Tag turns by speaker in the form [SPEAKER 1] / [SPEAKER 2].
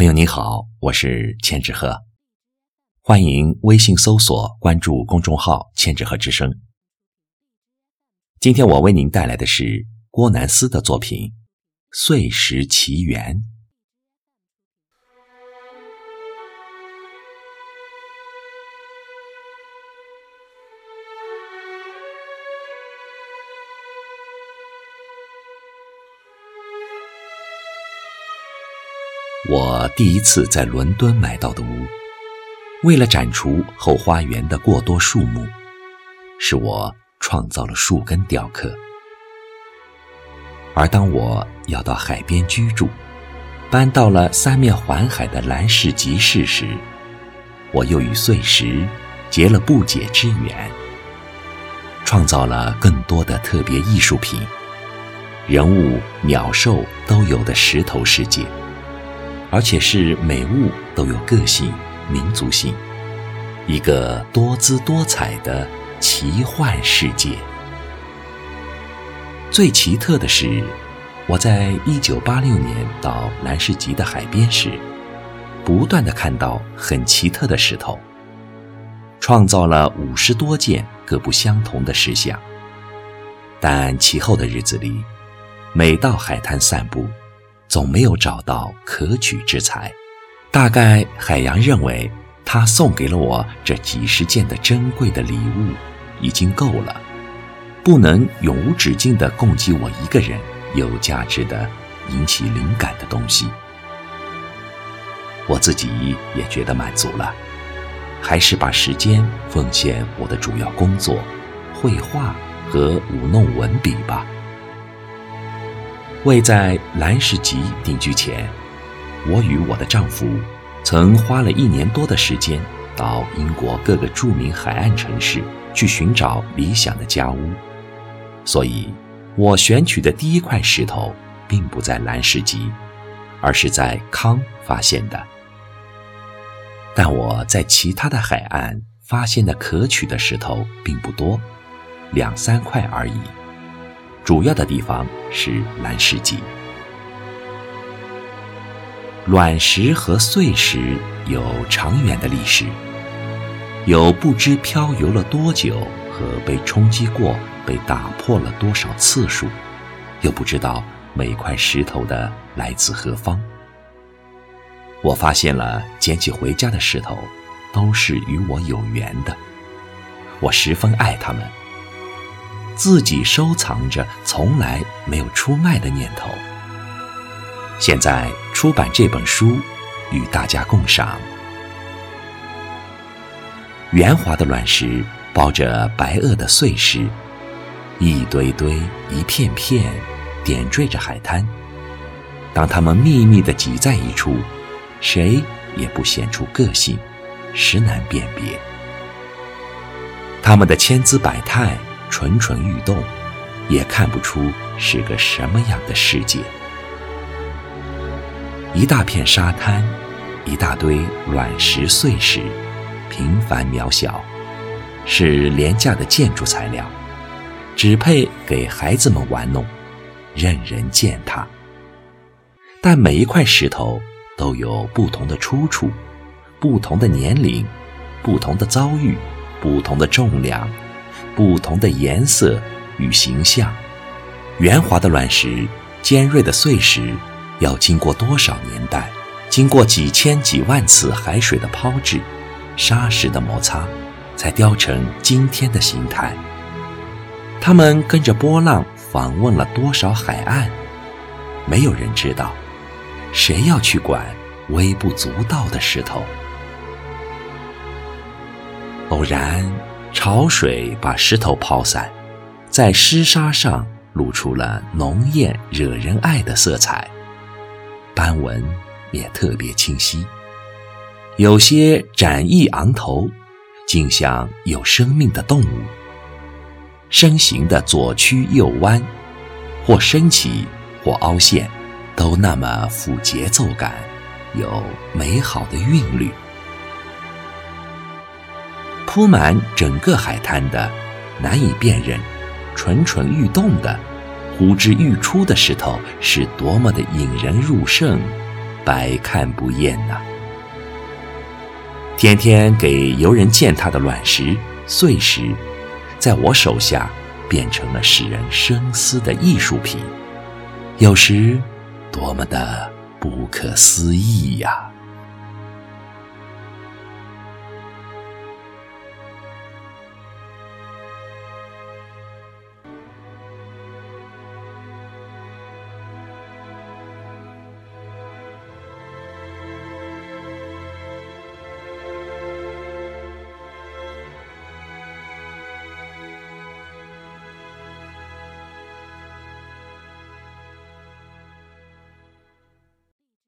[SPEAKER 1] 朋友你好，我是千纸鹤，欢迎微信搜索关注公众号“千纸鹤之声”。今天我为您带来的是郭南思的作品《碎石奇缘》。我第一次在伦敦买到的屋，为了斩除后花园的过多树木，是我创造了树根雕刻。而当我要到海边居住，搬到了三面环海的兰氏集市时，我又与碎石结了不解之缘，创造了更多的特别艺术品，人物、鸟兽都有的石头世界。而且是每物都有个性、民族性，一个多姿多彩的奇幻世界。最奇特的是，我在一九八六年到南市集的海边时，不断的看到很奇特的石头，创造了五十多件各不相同的石像。但其后的日子里，每到海滩散步。总没有找到可取之材，大概海洋认为他送给了我这几十件的珍贵的礼物已经够了，不能永无止境地供给我一个人有价值的、引起灵感的东西。我自己也觉得满足了，还是把时间奉献我的主要工作——绘画和舞弄文笔吧。未在兰氏集定居前，我与我的丈夫曾花了一年多的时间到英国各个著名海岸城市去寻找理想的家屋，所以，我选取的第一块石头并不在兰氏集，而是在康发现的。但我在其他的海岸发现的可取的石头并不多，两三块而已。主要的地方是蓝世纪。卵石和碎石有长远的历史，有不知漂游了多久和被冲击过、被打破了多少次数，又不知道每块石头的来自何方。我发现了捡起回家的石头，都是与我有缘的，我十分爱它们。自己收藏着，从来没有出卖的念头。现在出版这本书，与大家共赏。圆滑的卵石包着白垩的碎石，一堆堆、一片片，点缀着海滩。当它们密密地挤在一处，谁也不显出个性，实难辨别。它们的千姿百态。蠢蠢欲动，也看不出是个什么样的世界。一大片沙滩，一大堆卵石碎石，平凡渺小，是廉价的建筑材料，只配给孩子们玩弄，任人践踏。但每一块石头都有不同的出处，不同的年龄，不同的遭遇，不同的重量。不同的颜色与形象，圆滑的卵石，尖锐的碎石，要经过多少年代，经过几千几万次海水的抛掷，沙石的摩擦，才雕成今天的形态。他们跟着波浪访问了多少海岸，没有人知道。谁要去管微不足道的石头？偶然。潮水把石头抛散，在湿沙上露出了浓艳惹人爱的色彩，斑纹也特别清晰。有些展翼昂头，竟像有生命的动物。身形的左曲右弯，或升起，或凹陷，都那么富节奏感，有美好的韵律。铺满整个海滩的、难以辨认、蠢蠢欲动的、呼之欲出的石头，是多么的引人入胜，百看不厌呐。天天给游人践踏的卵石、碎石，在我手下变成了使人深思的艺术品，有时多么的不可思议呀！